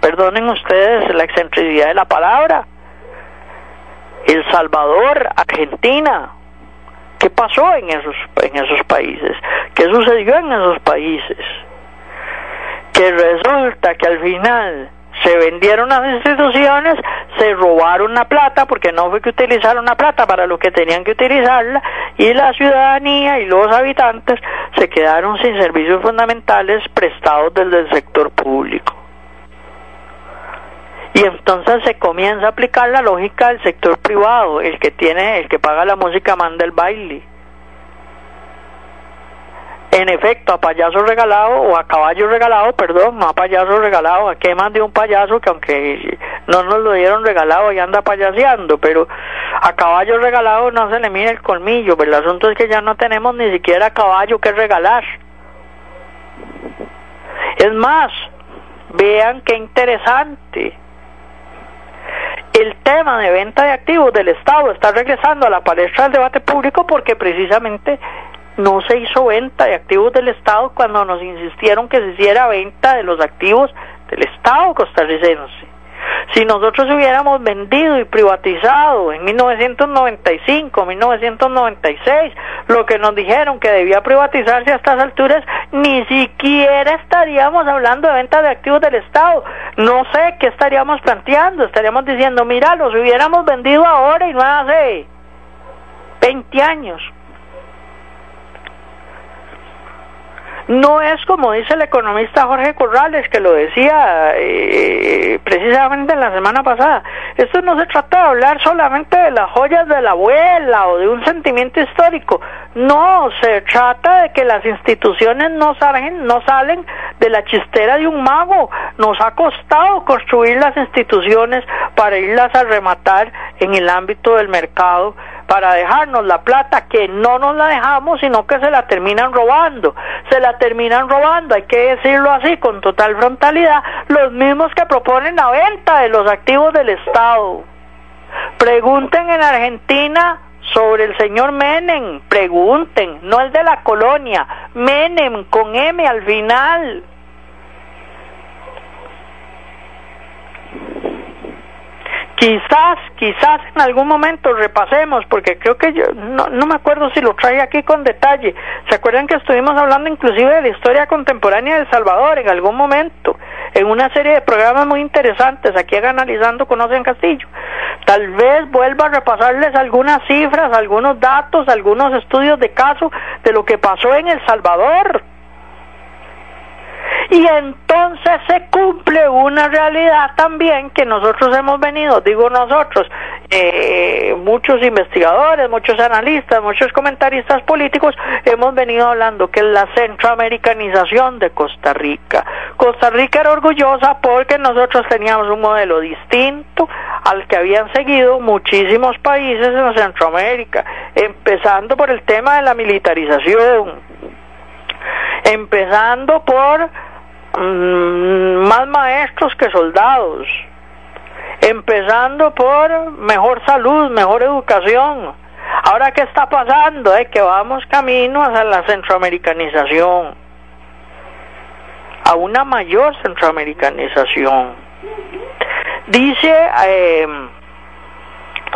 perdonen ustedes la excentricidad de la palabra. El Salvador, Argentina. ¿Qué pasó en esos, en esos países? ¿Qué sucedió en esos países? Que resulta que al final se vendieron las instituciones, se robaron la plata, porque no fue que utilizaron la plata para lo que tenían que utilizarla, y la ciudadanía y los habitantes se quedaron sin servicios fundamentales prestados desde el sector público. Y entonces se comienza a aplicar la lógica del sector privado, el que tiene, el que paga la música manda el baile. En efecto, a payaso regalado o a caballo regalado, perdón, a payaso regalado, a qué más de un payaso que aunque no nos lo dieron regalado y anda payaseando, pero a caballo regalado no se le mide el colmillo, pero el asunto es que ya no tenemos ni siquiera caballo que regalar. Es más, vean qué interesante el tema de venta de activos del Estado está regresando a la palestra del debate público porque precisamente no se hizo venta de activos del Estado cuando nos insistieron que se hiciera venta de los activos del Estado costarricense. Si nosotros hubiéramos vendido y privatizado en 1995, 1996, lo que nos dijeron que debía privatizarse a estas alturas, ni siquiera estaríamos hablando de venta de activos del Estado. No sé qué estaríamos planteando. Estaríamos diciendo, mira, los hubiéramos vendido ahora y no hace 20 años. No es como dice el economista Jorge Corrales, que lo decía eh, precisamente en la semana pasada. Esto no se trata de hablar solamente de las joyas de la abuela o de un sentimiento histórico. No, se trata de que las instituciones no salen, no salen de la chistera de un mago. Nos ha costado construir las instituciones para irlas a rematar en el ámbito del mercado para dejarnos la plata que no nos la dejamos, sino que se la terminan robando. Se la terminan robando, hay que decirlo así, con total frontalidad, los mismos que proponen la venta de los activos del Estado. Pregunten en Argentina sobre el señor Menem, pregunten, no el de la colonia, Menem con M al final. Quizás, quizás en algún momento repasemos, porque creo que yo no, no me acuerdo si lo trae aquí con detalle. ¿Se acuerdan que estuvimos hablando inclusive de la historia contemporánea de El Salvador en algún momento? En una serie de programas muy interesantes, aquí analizando Conocen Castillo. Tal vez vuelva a repasarles algunas cifras, algunos datos, algunos estudios de caso de lo que pasó en El Salvador y entonces se cumple una realidad también que nosotros hemos venido, digo nosotros, eh, muchos investigadores, muchos analistas, muchos comentaristas políticos hemos venido hablando que es la centroamericanización de Costa Rica. Costa Rica era orgullosa porque nosotros teníamos un modelo distinto al que habían seguido muchísimos países en Centroamérica, empezando por el tema de la militarización, empezando por Mm, más maestros que soldados, empezando por mejor salud, mejor educación. Ahora, ¿qué está pasando? Es que vamos camino hacia la centroamericanización, a una mayor centroamericanización. Dice, eh,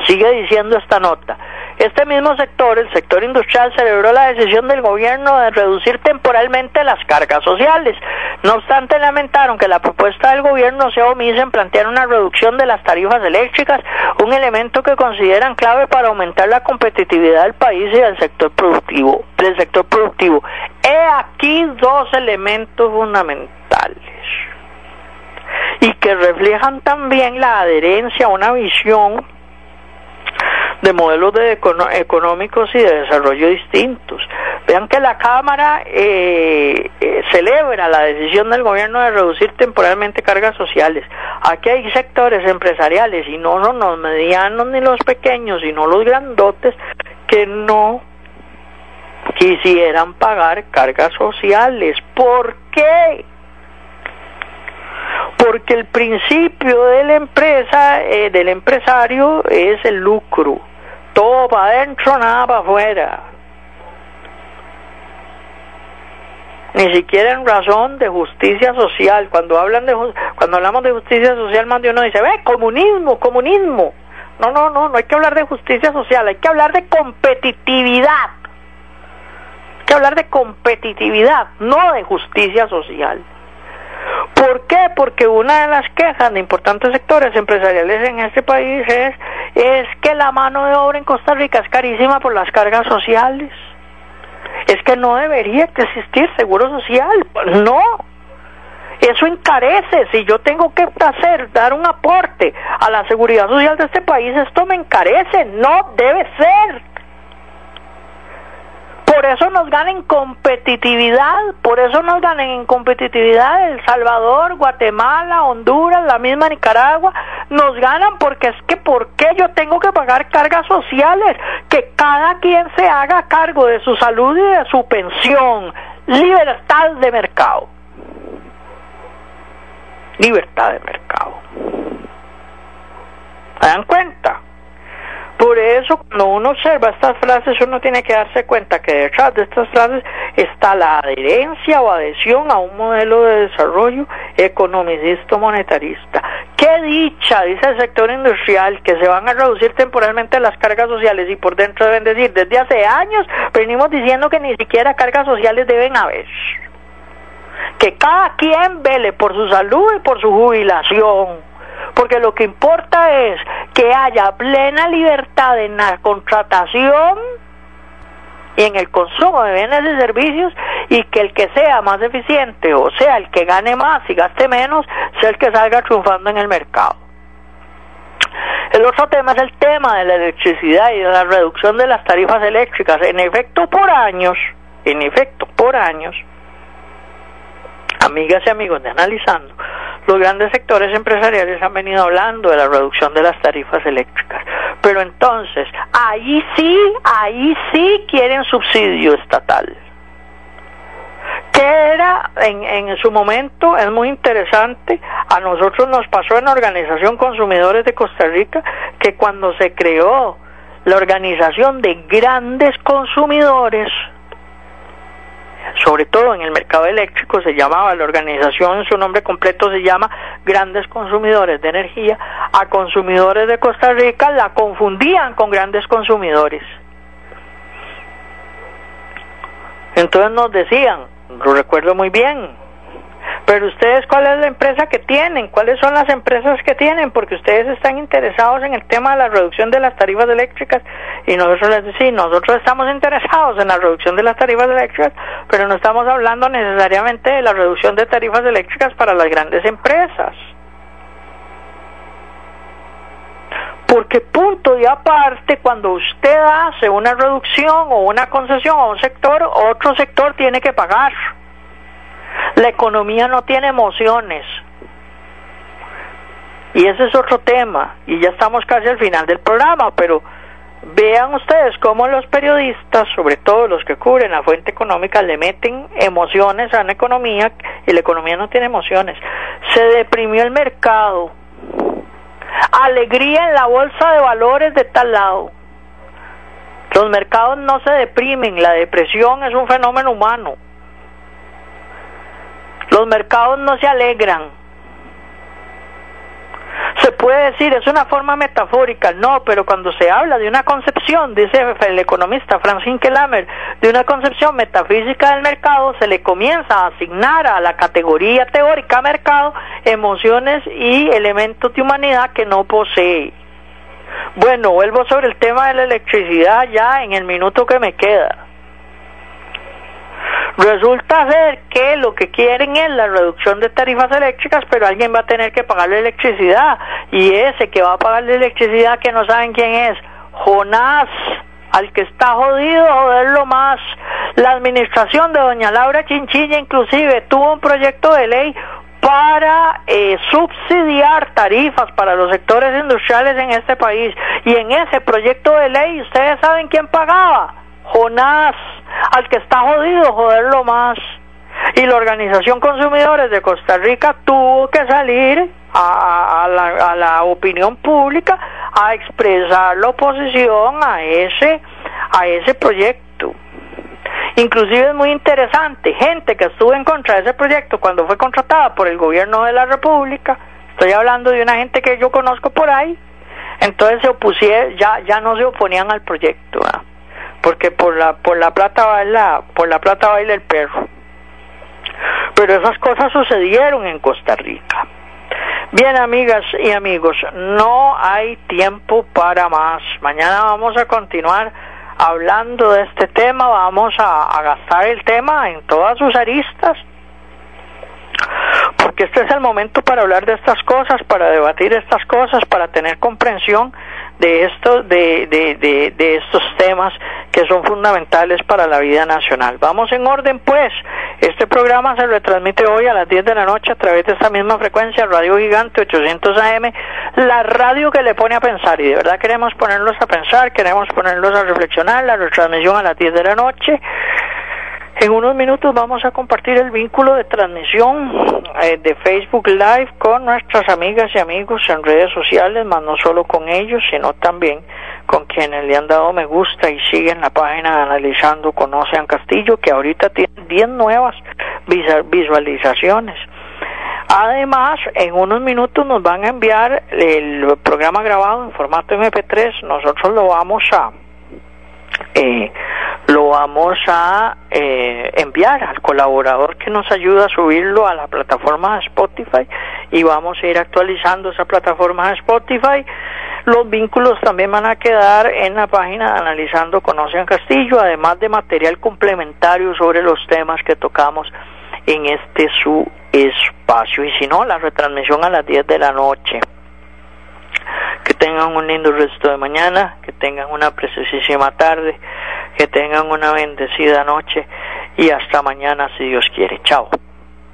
sigue diciendo esta nota, Este mismo sector, el sector industrial, celebró la decisión del gobierno de reducir temporalmente las cargas sociales. No obstante, lamentaron que la propuesta del gobierno sea omisa en plantear una reducción de las tarifas eléctricas, un elemento que consideran clave para aumentar la competitividad del país y del sector productivo. Del sector productivo. He aquí dos elementos fundamentales y que reflejan también la adherencia a una visión de modelos de económicos y de desarrollo distintos. Vean que la Cámara eh, eh, celebra la decisión del gobierno de reducir temporalmente cargas sociales. Aquí hay sectores empresariales, y no son los medianos ni los pequeños, sino los grandotes, que no quisieran pagar cargas sociales. ¿Por qué? porque el principio de la empresa, eh, del empresario, es el lucro. Todo para adentro, nada para afuera. Ni siquiera en razón de justicia social. Cuando hablan de cuando hablamos de justicia social, más de uno dice, ve, comunismo, comunismo. No, no, no, no hay que hablar de justicia social, hay que hablar de competitividad. Hay que hablar de competitividad, no de justicia social. ¿Por qué? Porque una de las quejas de importantes sectores empresariales en este país es, es que la mano de obra en Costa Rica es carísima por las cargas sociales. Es que no debería existir seguro social. No. Eso encarece. Si yo tengo que hacer, dar un aporte a la seguridad social de este país, esto me encarece. No debe ser. Eso nos ganan en competitividad, por eso nos ganan en competitividad El Salvador, Guatemala, Honduras, la misma Nicaragua, nos ganan porque es que ¿por qué yo tengo que pagar cargas sociales? Que cada quien se haga cargo de su salud y de su pensión. Libertad de mercado. Libertad de mercado. ¿Se dan cuenta? Por eso, cuando uno observa estas frases, uno tiene que darse cuenta que detrás de estas frases está la adherencia o adhesión a un modelo de desarrollo economicista monetarista. Qué dicha, dice el sector industrial, que se van a reducir temporalmente las cargas sociales y por dentro deben decir, desde hace años venimos diciendo que ni siquiera cargas sociales deben haber. Que cada quien vele por su salud y por su jubilación porque lo que importa es que haya plena libertad en la contratación y en el consumo de bienes y servicios y que el que sea más eficiente, o sea, el que gane más y gaste menos, sea el que salga triunfando en el mercado. El otro tema es el tema de la electricidad y de la reducción de las tarifas eléctricas. En efecto, por años, en efecto, por años, amigas y amigos de Analizando, los grandes sectores empresariales han venido hablando de la reducción de las tarifas eléctricas. Pero entonces, ahí sí, ahí sí quieren subsidio estatal. Que era en, en su momento, es muy interesante, a nosotros nos pasó en la Organización Consumidores de Costa Rica que cuando se creó la organización de grandes consumidores, sobre todo en el mercado eléctrico, se llamaba la organización, su nombre completo se llama Grandes Consumidores de Energía, a consumidores de Costa Rica la confundían con grandes consumidores. Entonces nos decían, lo recuerdo muy bien, pero ustedes, ¿cuál es la empresa que tienen? ¿Cuáles son las empresas que tienen? Porque ustedes están interesados en el tema de la reducción de las tarifas eléctricas y nosotros les decimos, nosotros estamos interesados en la reducción de las tarifas eléctricas, pero no estamos hablando necesariamente de la reducción de tarifas eléctricas para las grandes empresas. Porque punto y aparte, cuando usted hace una reducción o una concesión a un sector, otro sector tiene que pagar. La economía no tiene emociones. Y ese es otro tema. Y ya estamos casi al final del programa, pero vean ustedes cómo los periodistas, sobre todo los que cubren la fuente económica, le meten emociones a la economía y la economía no tiene emociones. Se deprimió el mercado. Alegría en la bolsa de valores de tal lado. Los mercados no se deprimen, la depresión es un fenómeno humano. Los mercados no se alegran. Se puede decir, es una forma metafórica, no, pero cuando se habla de una concepción, dice el economista Franz Hinkelamer, de una concepción metafísica del mercado, se le comienza a asignar a la categoría teórica mercado emociones y elementos de humanidad que no posee. Bueno, vuelvo sobre el tema de la electricidad ya en el minuto que me queda. Resulta ser que lo que quieren es la reducción de tarifas eléctricas, pero alguien va a tener que pagar la electricidad. Y ese que va a pagar la electricidad, que no saben quién es, Jonás, al que está jodido, joderlo más. La administración de doña Laura Chinchilla inclusive tuvo un proyecto de ley para eh, subsidiar tarifas para los sectores industriales en este país. Y en ese proyecto de ley, ¿ustedes saben quién pagaba? Jonás, al que está jodido, joderlo más. Y la Organización Consumidores de Costa Rica tuvo que salir a, la, opinión pública a expresar la oposición a ese, a ese proyecto. Inclusive es muy interesante, gente que estuvo en contra de ese proyecto cuando fue contratada por el gobierno de la República, estoy hablando de una gente que yo conozco por ahí, entonces se opusieron, ya, ya no se oponían al proyecto porque por la por la plata baila por la plata baila el perro. Pero esas cosas sucedieron en Costa Rica. Bien amigas y amigos no hay tiempo para más. Mañana vamos a continuar hablando de este tema. Vamos a, a gastar el tema en todas sus aristas porque este es el momento para hablar de estas cosas, para debatir estas cosas, para tener comprensión de estos de, de, de, estos temas que son fundamentales para la vida nacional. Vamos en orden pues. Este programa se retransmite hoy a las 10 de la noche a través de esta misma frecuencia, Radio Gigante 800 AM, la radio que le pone a pensar y de verdad queremos ponerlos a pensar, queremos ponerlos a reflexionar, la retransmisión a las 10 de la noche en unos minutos vamos a compartir el vínculo de transmisión eh, de Facebook Live con nuestras amigas y amigos en redes sociales, más no solo con ellos, sino también con quienes le han dado me gusta y siguen la página Analizando Conocen Castillo, que ahorita tiene 10 nuevas visualizaciones. Además, en unos minutos nos van a enviar el programa grabado en formato MP3. Nosotros lo vamos a eh, vamos a eh, enviar al colaborador que nos ayuda a subirlo a la plataforma de Spotify y vamos a ir actualizando esa plataforma de Spotify. Los vínculos también van a quedar en la página Analizando Conocen Castillo, además de material complementario sobre los temas que tocamos en este su espacio. Y si no, la retransmisión a las 10 de la noche. Que tengan un lindo resto de mañana, que tengan una preciosísima tarde, que tengan una bendecida noche y hasta mañana si Dios quiere. Chao.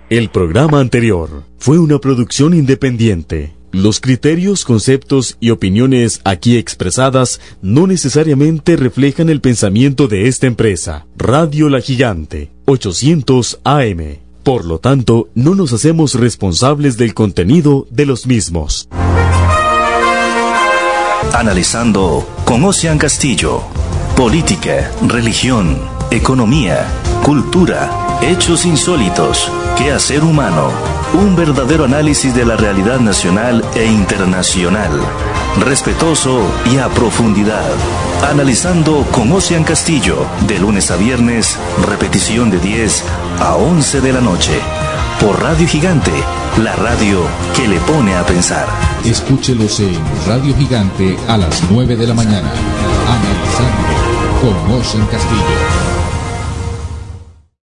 El programa anterior fue una producción independiente. Los criterios, conceptos y opiniones aquí expresadas no necesariamente reflejan el pensamiento de esta empresa. Radio La Gigante, 800 AM. Por lo tanto, no nos hacemos responsables del contenido de los mismos. Analizando con Ocean Castillo. Política, religión, economía, cultura, hechos insólitos, qué hacer humano. Un verdadero análisis de la realidad nacional e internacional. Respetuoso y a profundidad. Analizando con Ocean Castillo, de lunes a viernes, repetición de 10 a 11 de la noche. Por Radio Gigante, la radio que le pone a pensar. Escúchelos en Radio Gigante a las 9 de la mañana. Con Ocean Castillo.